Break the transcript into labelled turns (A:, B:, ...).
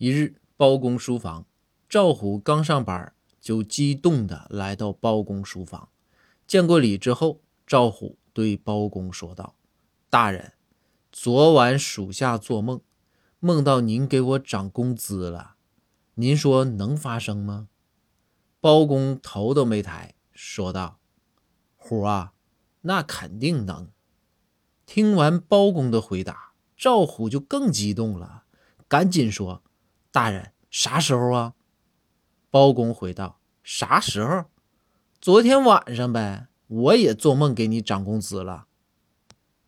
A: 一日，包公书房，赵虎刚上班，就激动地来到包公书房。见过礼之后，赵虎对包公说道：“大人，昨晚属下做梦，梦到您给我涨工资了，您说能发生吗？”包公头都没抬，说道：“虎啊，那肯定能。”听完包公的回答，赵虎就更激动了，赶紧说。大人，啥时候啊？包公回道：“啥时候？昨天晚上呗。我也做梦给你涨工资了。”